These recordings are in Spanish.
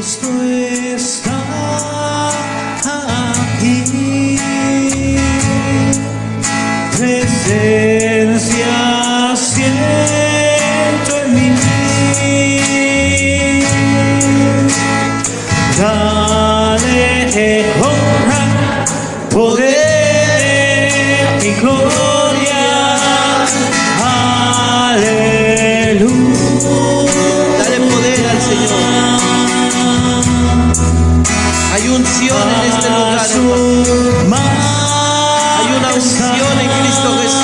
Cristo está aquí. Presencia siento en mí. Dale honra, poder y gloria. en este lugar. Hay una unción en Cristo Jesús.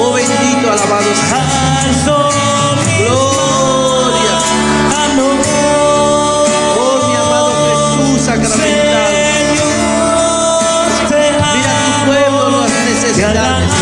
Oh bendito, alabado sea. Gloria. Oh mi amado Jesús sacramentado. Mira tu pueblo las necesidades.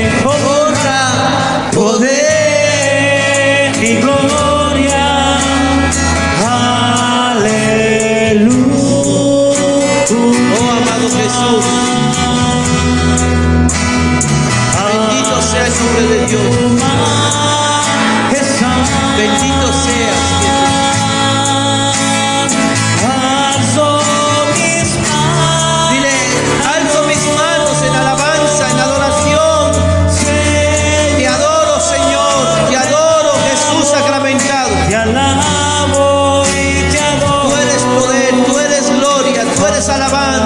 Bendito sea el nombre de Dios. Bendito seas. Alzo mis manos en alabanza, en adoración. Te adoro, Señor. Te adoro, Jesús sacramentado. Te alabo te adoro. Tú eres poder. Tú eres gloria. Tú eres alabanza.